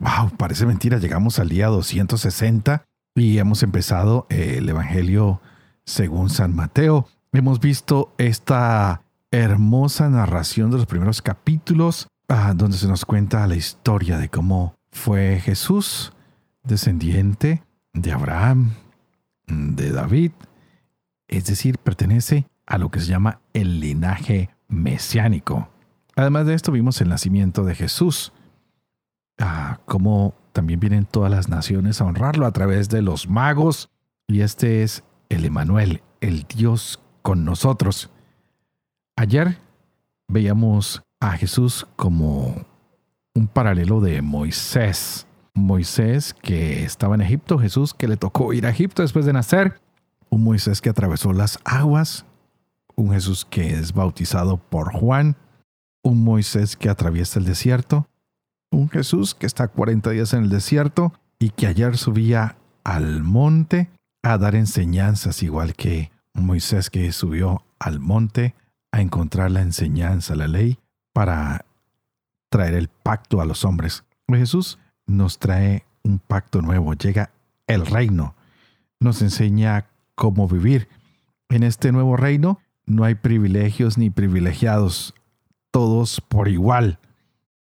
Wow, parece mentira, llegamos al día 260 y hemos empezado el Evangelio según San Mateo. Hemos visto esta hermosa narración de los primeros capítulos, ah, donde se nos cuenta la historia de cómo fue Jesús, descendiente de Abraham, de David, es decir, pertenece a lo que se llama el linaje mesiánico. Además de esto, vimos el nacimiento de Jesús, Ah, como también vienen todas las naciones a honrarlo a través de los magos. Y este es el Emanuel, el Dios con nosotros. Ayer veíamos a Jesús como un paralelo de Moisés. Moisés que estaba en Egipto, Jesús que le tocó ir a Egipto después de nacer, un Moisés que atravesó las aguas, un Jesús que es bautizado por Juan, un Moisés que atraviesa el desierto, un Jesús que está 40 días en el desierto y que ayer subía al monte a dar enseñanzas, igual que Moisés que subió al monte a encontrar la enseñanza, la ley, para traer el pacto a los hombres. Jesús nos trae un pacto nuevo, llega el reino, nos enseña cómo vivir. En este nuevo reino no hay privilegios ni privilegiados, todos por igual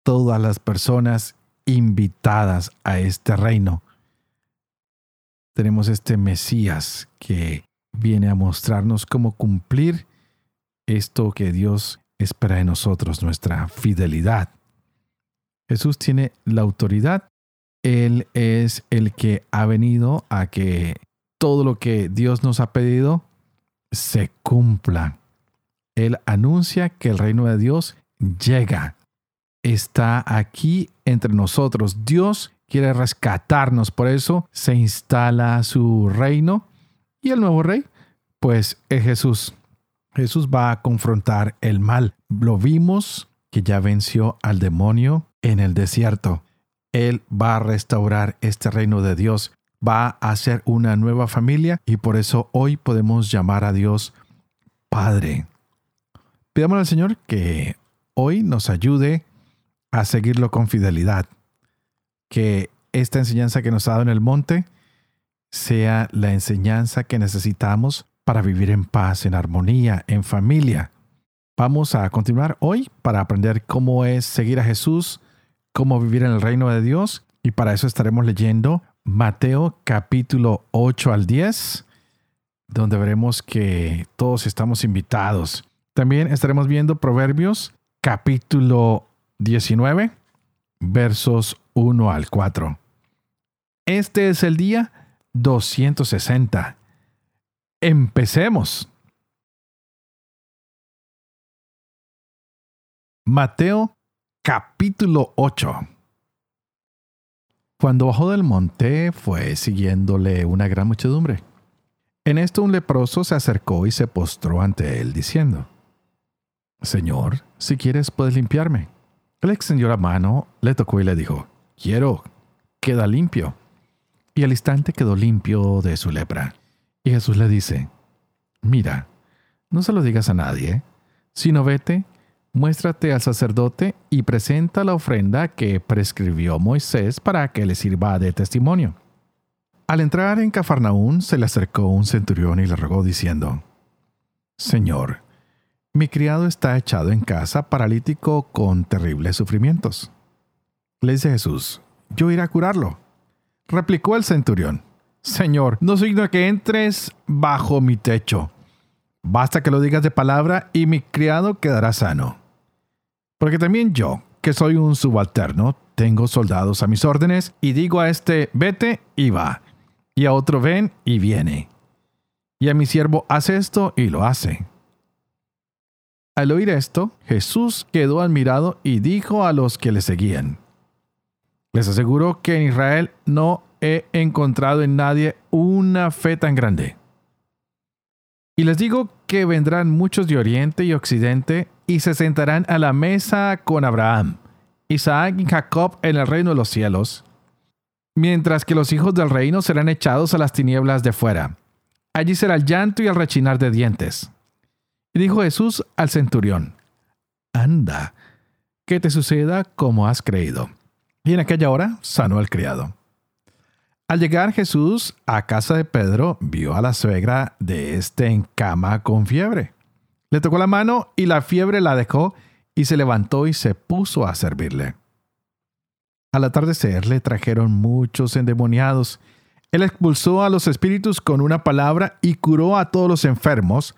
todas las personas invitadas a este reino. Tenemos este Mesías que viene a mostrarnos cómo cumplir esto que Dios espera de nosotros, nuestra fidelidad. Jesús tiene la autoridad. Él es el que ha venido a que todo lo que Dios nos ha pedido se cumpla. Él anuncia que el reino de Dios llega está aquí entre nosotros. Dios quiere rescatarnos, por eso se instala su reino. Y el nuevo rey, pues es Jesús. Jesús va a confrontar el mal. Lo vimos que ya venció al demonio en el desierto. Él va a restaurar este reino de Dios, va a hacer una nueva familia y por eso hoy podemos llamar a Dios Padre. Pidamos al Señor que hoy nos ayude a seguirlo con fidelidad. Que esta enseñanza que nos ha dado en el monte sea la enseñanza que necesitamos para vivir en paz, en armonía, en familia. Vamos a continuar hoy para aprender cómo es seguir a Jesús, cómo vivir en el reino de Dios y para eso estaremos leyendo Mateo capítulo 8 al 10, donde veremos que todos estamos invitados. También estaremos viendo Proverbios capítulo 19, versos 1 al 4. Este es el día 260. Empecemos. Mateo capítulo 8. Cuando bajó del monte fue siguiéndole una gran muchedumbre. En esto un leproso se acercó y se postró ante él, diciendo, Señor, si quieres puedes limpiarme. Él extendió la mano, le tocó y le dijo, quiero, queda limpio. Y al instante quedó limpio de su lepra. Y Jesús le dice, mira, no se lo digas a nadie, sino vete, muéstrate al sacerdote y presenta la ofrenda que prescribió Moisés para que le sirva de testimonio. Al entrar en Cafarnaún se le acercó un centurión y le rogó diciendo, Señor, mi criado está echado en casa, paralítico con terribles sufrimientos. Le dice Jesús, yo iré a curarlo. Replicó el centurión, Señor, no soy digno que entres bajo mi techo. Basta que lo digas de palabra y mi criado quedará sano. Porque también yo, que soy un subalterno, tengo soldados a mis órdenes y digo a este, vete y va, y a otro ven y viene. Y a mi siervo, hace esto y lo hace. Al oír esto, Jesús quedó admirado y dijo a los que le seguían, Les aseguro que en Israel no he encontrado en nadie una fe tan grande. Y les digo que vendrán muchos de Oriente y Occidente y se sentarán a la mesa con Abraham, Isaac y Jacob en el reino de los cielos, mientras que los hijos del reino serán echados a las tinieblas de fuera. Allí será el llanto y el rechinar de dientes. Y dijo Jesús al centurión, Anda, que te suceda como has creído. Y en aquella hora sanó al criado. Al llegar Jesús a casa de Pedro, vio a la suegra de este en cama con fiebre. Le tocó la mano y la fiebre la dejó y se levantó y se puso a servirle. Al atardecer le trajeron muchos endemoniados. Él expulsó a los espíritus con una palabra y curó a todos los enfermos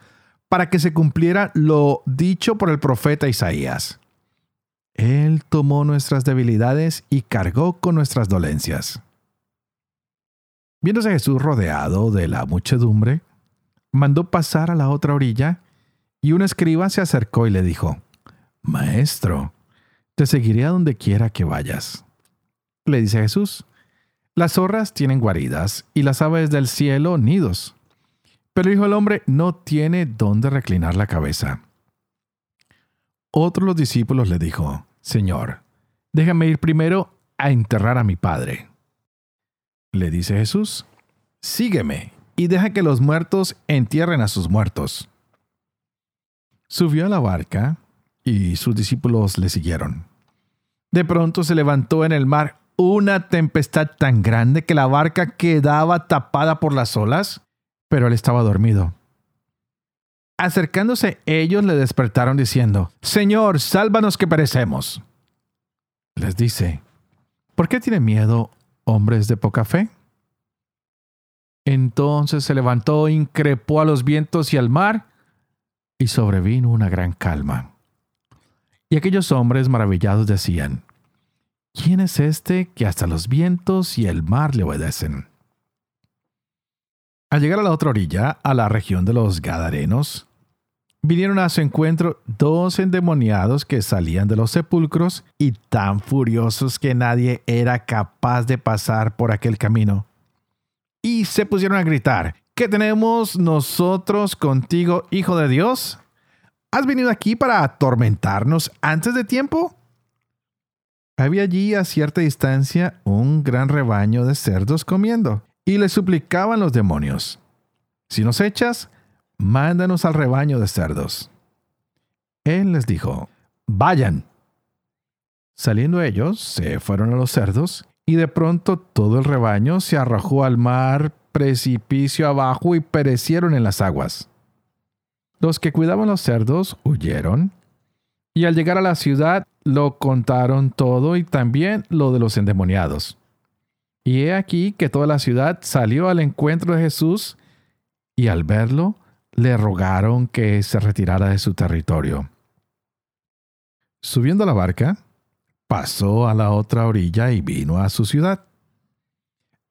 para que se cumpliera lo dicho por el profeta Isaías. Él tomó nuestras debilidades y cargó con nuestras dolencias. Viéndose Jesús rodeado de la muchedumbre, mandó pasar a la otra orilla, y un escriba se acercó y le dijo, Maestro, te seguiré a donde quiera que vayas. Le dice Jesús, las zorras tienen guaridas y las aves del cielo nidos, pero el Hijo del Hombre no tiene dónde reclinar la cabeza. Otro de los discípulos le dijo, Señor, déjame ir primero a enterrar a mi padre. Le dice Jesús, sígueme y deja que los muertos entierren a sus muertos. Subió a la barca y sus discípulos le siguieron. De pronto se levantó en el mar una tempestad tan grande que la barca quedaba tapada por las olas, pero él estaba dormido. Acercándose ellos le despertaron diciendo, Señor, sálvanos que perecemos. Les dice, ¿por qué tienen miedo, hombres de poca fe? Entonces se levantó, increpó a los vientos y al mar, y sobrevino una gran calma. Y aquellos hombres maravillados decían, ¿quién es este que hasta los vientos y el mar le obedecen? Al llegar a la otra orilla, a la región de los Gadarenos, vinieron a su encuentro dos endemoniados que salían de los sepulcros y tan furiosos que nadie era capaz de pasar por aquel camino. Y se pusieron a gritar, ¿qué tenemos nosotros contigo, Hijo de Dios? ¿Has venido aquí para atormentarnos antes de tiempo? Había allí a cierta distancia un gran rebaño de cerdos comiendo y le suplicaban los demonios, si nos echas, mándanos al rebaño de cerdos. Él les dijo, vayan. Saliendo ellos, se fueron a los cerdos, y de pronto todo el rebaño se arrojó al mar, precipicio abajo, y perecieron en las aguas. Los que cuidaban los cerdos huyeron, y al llegar a la ciudad lo contaron todo y también lo de los endemoniados. Y he aquí que toda la ciudad salió al encuentro de Jesús y al verlo le rogaron que se retirara de su territorio. Subiendo la barca, pasó a la otra orilla y vino a su ciudad.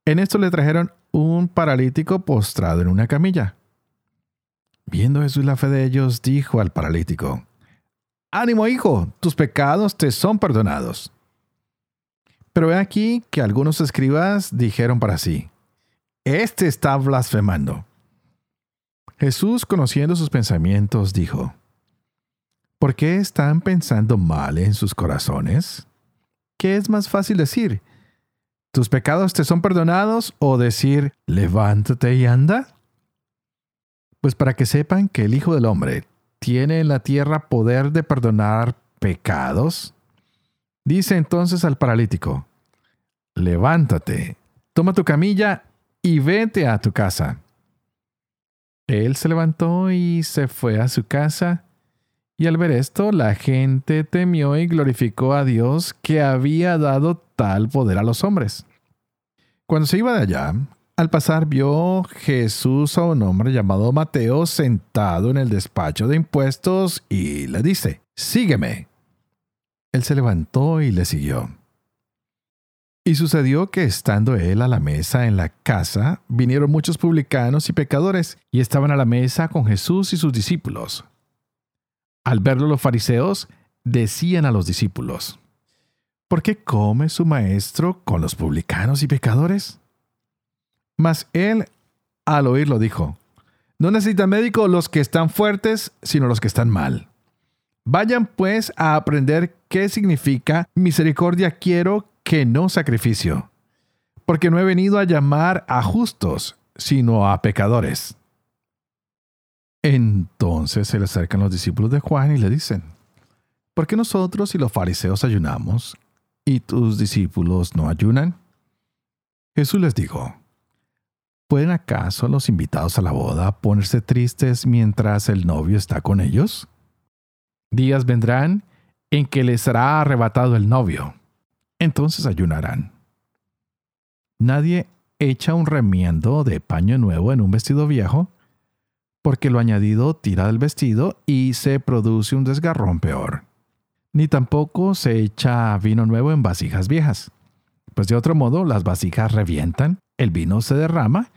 En esto le trajeron un paralítico postrado en una camilla. Viendo Jesús la fe de ellos, dijo al paralítico, Ánimo, hijo, tus pecados te son perdonados. Pero he aquí que algunos escribas dijeron para sí, Este está blasfemando. Jesús, conociendo sus pensamientos, dijo, ¿Por qué están pensando mal en sus corazones? ¿Qué es más fácil decir? ¿Tus pecados te son perdonados o decir, levántate y anda? Pues para que sepan que el Hijo del Hombre tiene en la tierra poder de perdonar pecados, Dice entonces al paralítico, levántate, toma tu camilla y vete a tu casa. Él se levantó y se fue a su casa, y al ver esto la gente temió y glorificó a Dios que había dado tal poder a los hombres. Cuando se iba de allá, al pasar vio Jesús a un hombre llamado Mateo sentado en el despacho de impuestos y le dice, Sígueme. Él se levantó y le siguió. Y sucedió que estando él a la mesa en la casa, vinieron muchos publicanos y pecadores, y estaban a la mesa con Jesús y sus discípulos. Al verlo los fariseos, decían a los discípulos, ¿Por qué come su maestro con los publicanos y pecadores? Mas él, al oírlo, dijo, No necesitan médico los que están fuertes, sino los que están mal. Vayan pues a aprender qué significa misericordia quiero que no sacrificio, porque no he venido a llamar a justos, sino a pecadores. Entonces se le acercan los discípulos de Juan y le dicen, ¿por qué nosotros y los fariseos ayunamos y tus discípulos no ayunan? Jesús les dijo, ¿pueden acaso los invitados a la boda ponerse tristes mientras el novio está con ellos? Días vendrán en que les será arrebatado el novio, entonces ayunarán. Nadie echa un remiendo de paño nuevo en un vestido viejo, porque lo añadido tira del vestido y se produce un desgarrón peor. Ni tampoco se echa vino nuevo en vasijas viejas, pues de otro modo las vasijas revientan, el vino se derrama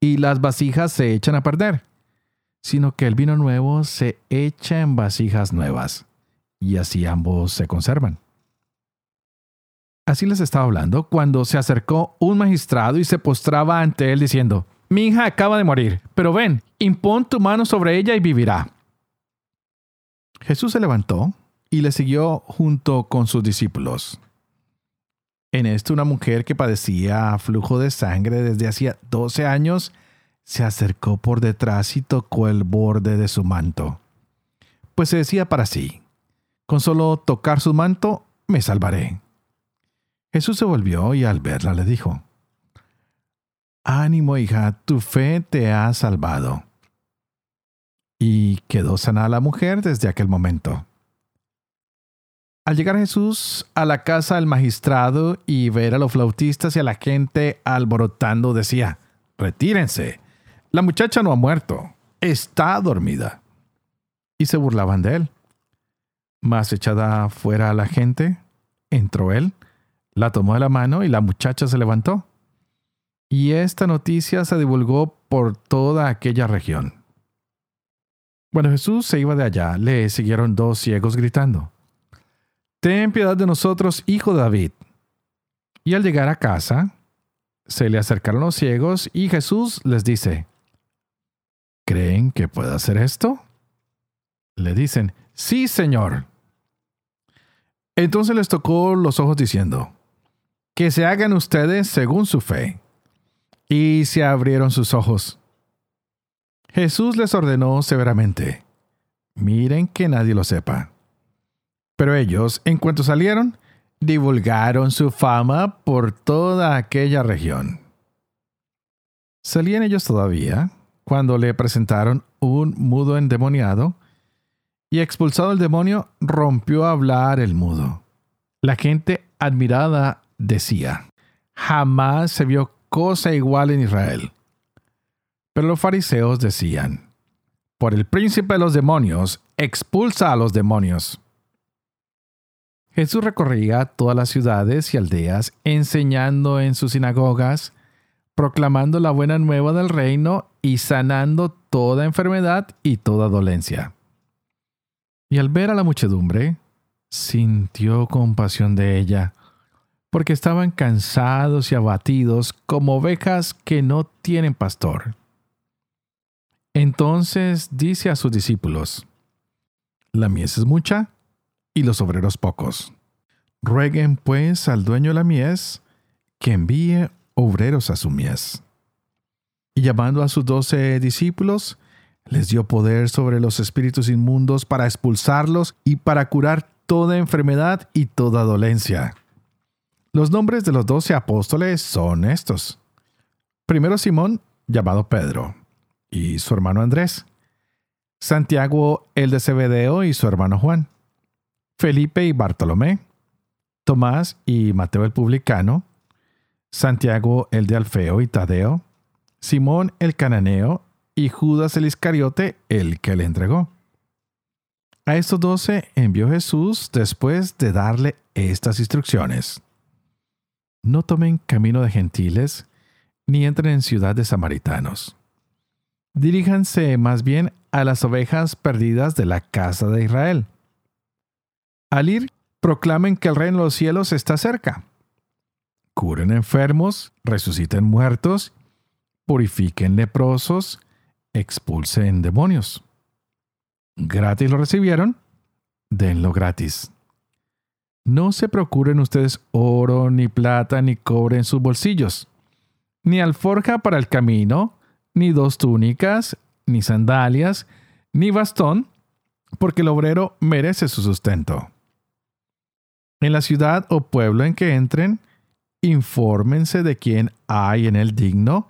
y las vasijas se echan a perder, sino que el vino nuevo se echa en vasijas nuevas, y así ambos se conservan. Así les estaba hablando cuando se acercó un magistrado y se postraba ante él diciendo, Mi hija acaba de morir, pero ven, impón tu mano sobre ella y vivirá. Jesús se levantó y le siguió junto con sus discípulos. En esto una mujer que padecía flujo de sangre desde hacía doce años se acercó por detrás y tocó el borde de su manto. Pues se decía para sí, con solo tocar su manto me salvaré. Jesús se volvió y al verla le dijo, Ánimo, hija, tu fe te ha salvado. Y quedó sana la mujer desde aquel momento. Al llegar Jesús a la casa del magistrado y ver a los flautistas y a la gente alborotando, decía, Retírense, la muchacha no ha muerto, está dormida. Y se burlaban de él. Más echada fuera la gente, entró él la tomó de la mano y la muchacha se levantó. Y esta noticia se divulgó por toda aquella región. Cuando Jesús se iba de allá, le siguieron dos ciegos gritando, Ten piedad de nosotros, hijo de David. Y al llegar a casa, se le acercaron los ciegos y Jesús les dice, ¿Creen que pueda hacer esto? Le dicen, Sí, Señor. Entonces les tocó los ojos diciendo, que se hagan ustedes según su fe. Y se abrieron sus ojos. Jesús les ordenó severamente, miren que nadie lo sepa. Pero ellos, en cuanto salieron, divulgaron su fama por toda aquella región. Salían ellos todavía cuando le presentaron un mudo endemoniado, y expulsado el demonio, rompió a hablar el mudo. La gente admirada decía, jamás se vio cosa igual en Israel. Pero los fariseos decían, por el príncipe de los demonios, expulsa a los demonios. Jesús recorría todas las ciudades y aldeas, enseñando en sus sinagogas, proclamando la buena nueva del reino y sanando toda enfermedad y toda dolencia. Y al ver a la muchedumbre, sintió compasión de ella, porque estaban cansados y abatidos como ovejas que no tienen pastor. Entonces dice a sus discípulos, La mies es mucha y los obreros pocos. Rueguen pues al dueño de la mies que envíe obreros a su mies. Y llamando a sus doce discípulos, les dio poder sobre los espíritus inmundos para expulsarlos y para curar toda enfermedad y toda dolencia. Los nombres de los doce apóstoles son estos. Primero Simón, llamado Pedro, y su hermano Andrés. Santiago el de Zebedeo y su hermano Juan. Felipe y Bartolomé. Tomás y Mateo el publicano. Santiago el de Alfeo y Tadeo. Simón el cananeo y Judas el Iscariote el que le entregó. A estos doce envió Jesús después de darle estas instrucciones no tomen camino de gentiles, ni entren en ciudad de samaritanos. Diríjanse más bien a las ovejas perdidas de la casa de Israel. Al ir, proclamen que el reino de los cielos está cerca. Curen enfermos, resuciten muertos, purifiquen leprosos, expulsen demonios. Gratis lo recibieron, denlo gratis. No se procuren ustedes oro, ni plata, ni cobre en sus bolsillos, ni alforja para el camino, ni dos túnicas, ni sandalias, ni bastón, porque el obrero merece su sustento. En la ciudad o pueblo en que entren, infórmense de quién hay en el digno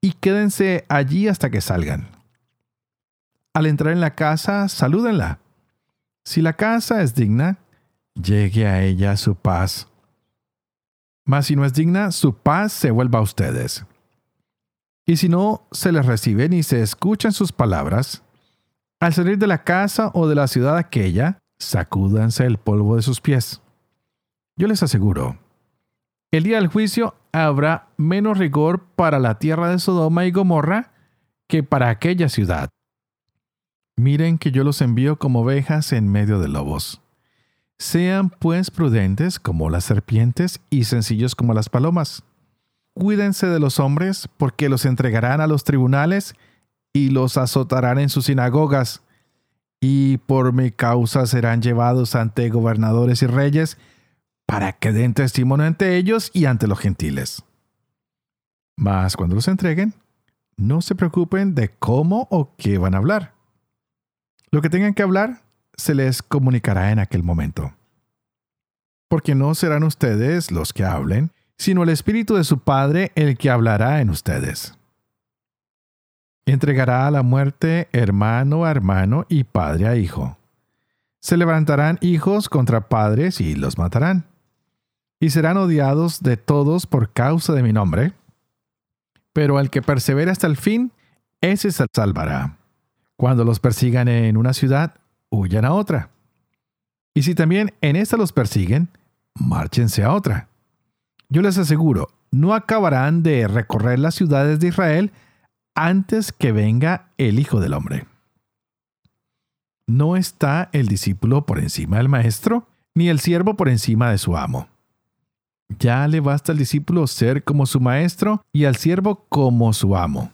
y quédense allí hasta que salgan. Al entrar en la casa, salúdenla. Si la casa es digna, llegue a ella su paz. Mas si no es digna, su paz se vuelva a ustedes. Y si no se les reciben y se escuchan sus palabras, al salir de la casa o de la ciudad aquella, sacúdanse el polvo de sus pies. Yo les aseguro, el día del juicio habrá menos rigor para la tierra de Sodoma y Gomorra que para aquella ciudad. Miren que yo los envío como ovejas en medio de lobos. Sean pues prudentes como las serpientes y sencillos como las palomas. Cuídense de los hombres, porque los entregarán a los tribunales y los azotarán en sus sinagogas, y por mi causa serán llevados ante gobernadores y reyes, para que den testimonio ante ellos y ante los gentiles. Mas cuando los entreguen, no se preocupen de cómo o qué van a hablar. Lo que tengan que hablar se les comunicará en aquel momento. Porque no serán ustedes los que hablen, sino el Espíritu de su Padre el que hablará en ustedes. Entregará a la muerte hermano a hermano y padre a hijo. Se levantarán hijos contra padres y los matarán. Y serán odiados de todos por causa de mi nombre. Pero al que persevera hasta el fin, ese se salvará. Cuando los persigan en una ciudad, huyan a otra. Y si también en esta los persiguen, márchense a otra. Yo les aseguro, no acabarán de recorrer las ciudades de Israel antes que venga el Hijo del Hombre. No está el discípulo por encima del maestro, ni el siervo por encima de su amo. Ya le basta al discípulo ser como su maestro y al siervo como su amo.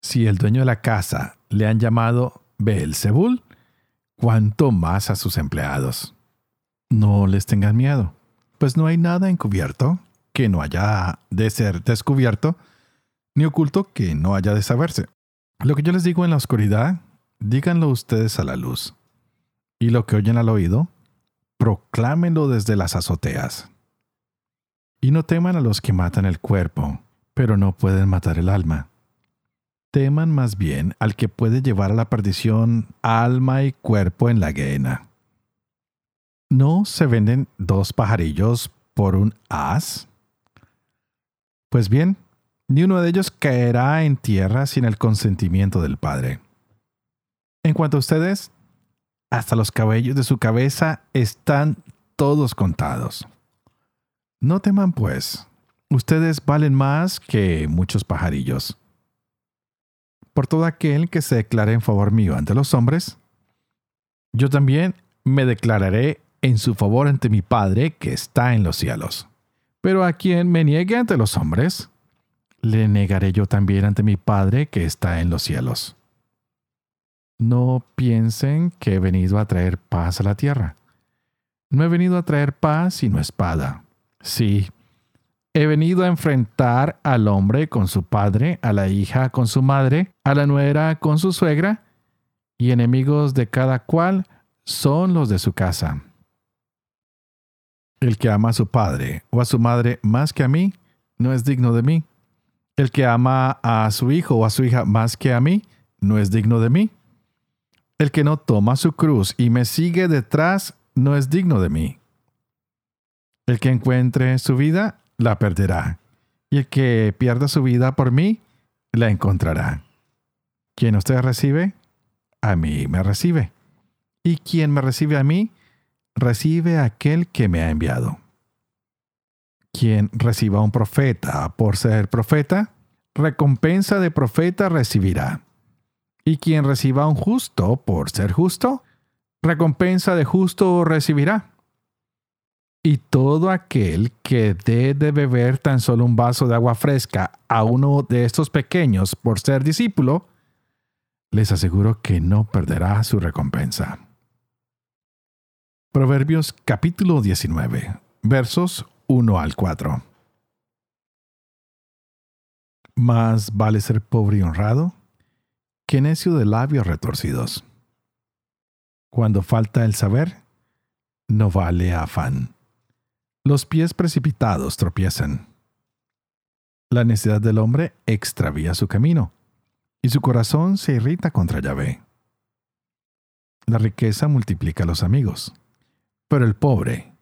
Si el dueño de la casa le han llamado Beelzebul, cuánto más a sus empleados. No les tengan miedo, pues no hay nada encubierto que no haya de ser descubierto, ni oculto que no haya de saberse. Lo que yo les digo en la oscuridad, díganlo ustedes a la luz. Y lo que oyen al oído, proclámenlo desde las azoteas. Y no teman a los que matan el cuerpo, pero no pueden matar el alma. Teman más bien al que puede llevar a la perdición alma y cuerpo en la guena. ¿No se venden dos pajarillos por un as? Pues bien, ni uno de ellos caerá en tierra sin el consentimiento del Padre. En cuanto a ustedes, hasta los cabellos de su cabeza están todos contados. No teman, pues, ustedes valen más que muchos pajarillos. Por todo aquel que se declare en favor mío ante los hombres, yo también me declararé en su favor ante mi Padre que está en los cielos. Pero a quien me niegue ante los hombres, le negaré yo también ante mi Padre que está en los cielos. No piensen que he venido a traer paz a la tierra. No he venido a traer paz sino espada. Sí, he venido a enfrentar al hombre con su padre, a la hija con su madre, a la nuera con su suegra, y enemigos de cada cual son los de su casa. El que ama a su padre o a su madre más que a mí, no es digno de mí. El que ama a su hijo o a su hija más que a mí, no es digno de mí. El que no toma su cruz y me sigue detrás, no es digno de mí. El que encuentre su vida, la perderá. Y el que pierda su vida por mí, la encontrará. Quien usted recibe, a mí me recibe. Y quien me recibe a mí, recibe a aquel que me ha enviado. Quien reciba a un profeta por ser profeta, recompensa de profeta recibirá. Y quien reciba a un justo por ser justo, recompensa de justo recibirá. Y todo aquel que dé de beber tan solo un vaso de agua fresca a uno de estos pequeños por ser discípulo, les aseguro que no perderá su recompensa. Proverbios capítulo 19, versos 1 al 4. Más vale ser pobre y honrado que necio de labios retorcidos. Cuando falta el saber, no vale afán. Los pies precipitados tropiezan. La necesidad del hombre extravía su camino, y su corazón se irrita contra Yahvé. La riqueza multiplica los amigos, pero el pobre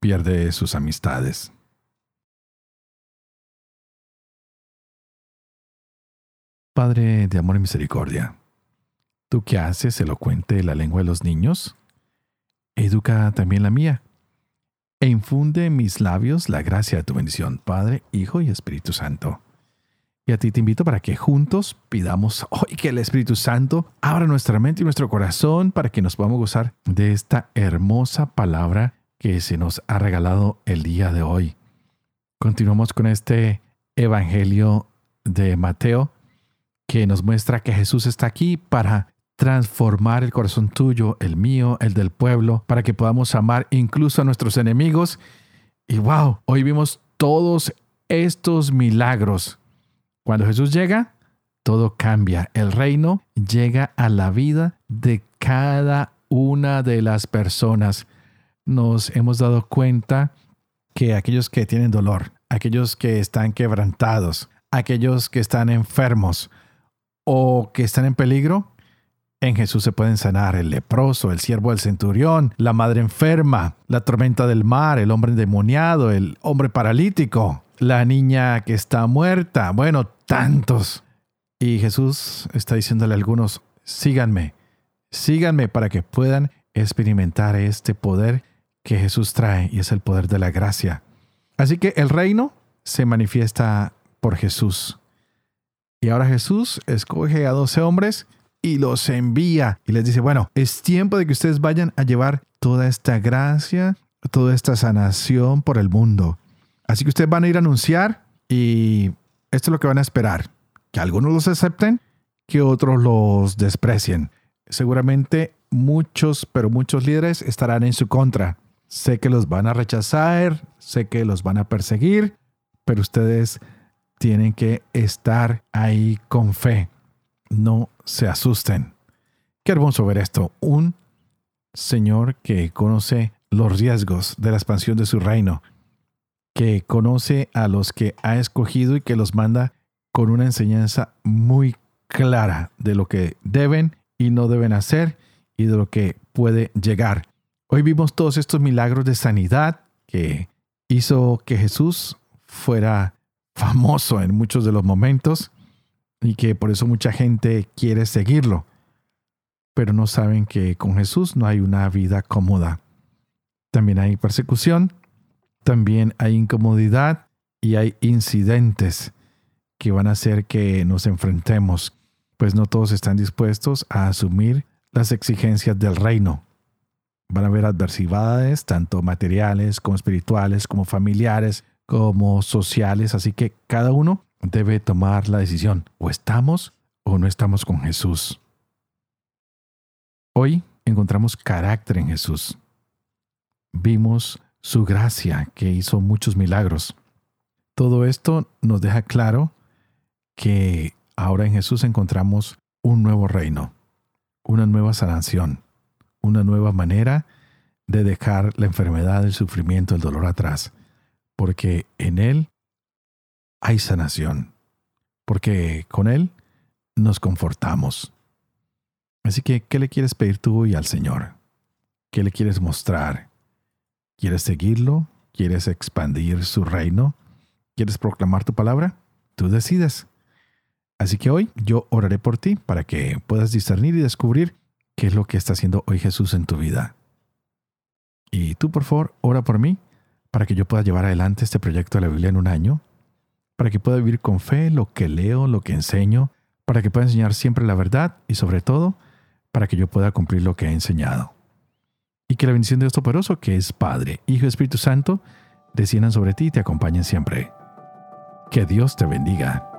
pierde sus amistades. Padre de amor y misericordia, ¿tú qué haces elocuente la lengua de los niños? Educa también la mía e infunde en mis labios la gracia de tu bendición, Padre, Hijo y Espíritu Santo. Y a ti te invito para que juntos pidamos hoy que el Espíritu Santo abra nuestra mente y nuestro corazón para que nos podamos gozar de esta hermosa palabra que se nos ha regalado el día de hoy. Continuamos con este Evangelio de Mateo que nos muestra que Jesús está aquí para transformar el corazón tuyo, el mío, el del pueblo, para que podamos amar incluso a nuestros enemigos. Y wow, hoy vimos todos estos milagros. Cuando Jesús llega, todo cambia. El reino llega a la vida de cada una de las personas. Nos hemos dado cuenta que aquellos que tienen dolor, aquellos que están quebrantados, aquellos que están enfermos o que están en peligro, en Jesús se pueden sanar el leproso, el siervo del centurión, la madre enferma, la tormenta del mar, el hombre endemoniado, el hombre paralítico, la niña que está muerta, bueno, tantos. Y Jesús está diciéndole a algunos, síganme, síganme para que puedan experimentar este poder que Jesús trae y es el poder de la gracia. Así que el reino se manifiesta por Jesús. Y ahora Jesús escoge a doce hombres y los envía y les dice, bueno, es tiempo de que ustedes vayan a llevar toda esta gracia, toda esta sanación por el mundo. Así que ustedes van a ir a anunciar y esto es lo que van a esperar, que algunos los acepten, que otros los desprecien. Seguramente muchos, pero muchos líderes estarán en su contra. Sé que los van a rechazar, sé que los van a perseguir, pero ustedes tienen que estar ahí con fe no se asusten. Qué hermoso ver esto. Un Señor que conoce los riesgos de la expansión de su reino, que conoce a los que ha escogido y que los manda con una enseñanza muy clara de lo que deben y no deben hacer y de lo que puede llegar. Hoy vimos todos estos milagros de sanidad que hizo que Jesús fuera famoso en muchos de los momentos y que por eso mucha gente quiere seguirlo, pero no saben que con Jesús no hay una vida cómoda. También hay persecución, también hay incomodidad y hay incidentes que van a hacer que nos enfrentemos, pues no todos están dispuestos a asumir las exigencias del reino. Van a haber adversidades, tanto materiales como espirituales, como familiares, como sociales, así que cada uno debe tomar la decisión, o estamos o no estamos con Jesús. Hoy encontramos carácter en Jesús. Vimos su gracia que hizo muchos milagros. Todo esto nos deja claro que ahora en Jesús encontramos un nuevo reino, una nueva sanación, una nueva manera de dejar la enfermedad, el sufrimiento, el dolor atrás, porque en Él hay sanación, porque con Él nos confortamos. Así que, ¿qué le quieres pedir tú hoy al Señor? ¿Qué le quieres mostrar? ¿Quieres seguirlo? ¿Quieres expandir su reino? ¿Quieres proclamar tu palabra? Tú decides. Así que hoy yo oraré por ti para que puedas discernir y descubrir qué es lo que está haciendo hoy Jesús en tu vida. Y tú, por favor, ora por mí para que yo pueda llevar adelante este proyecto de la Biblia en un año para que pueda vivir con fe lo que leo, lo que enseño, para que pueda enseñar siempre la verdad y sobre todo para que yo pueda cumplir lo que he enseñado. y que la bendición de Dios Todopoderoso, que es Padre, Hijo y Espíritu Santo, desciendan sobre ti y te acompañen siempre. Que Dios te bendiga.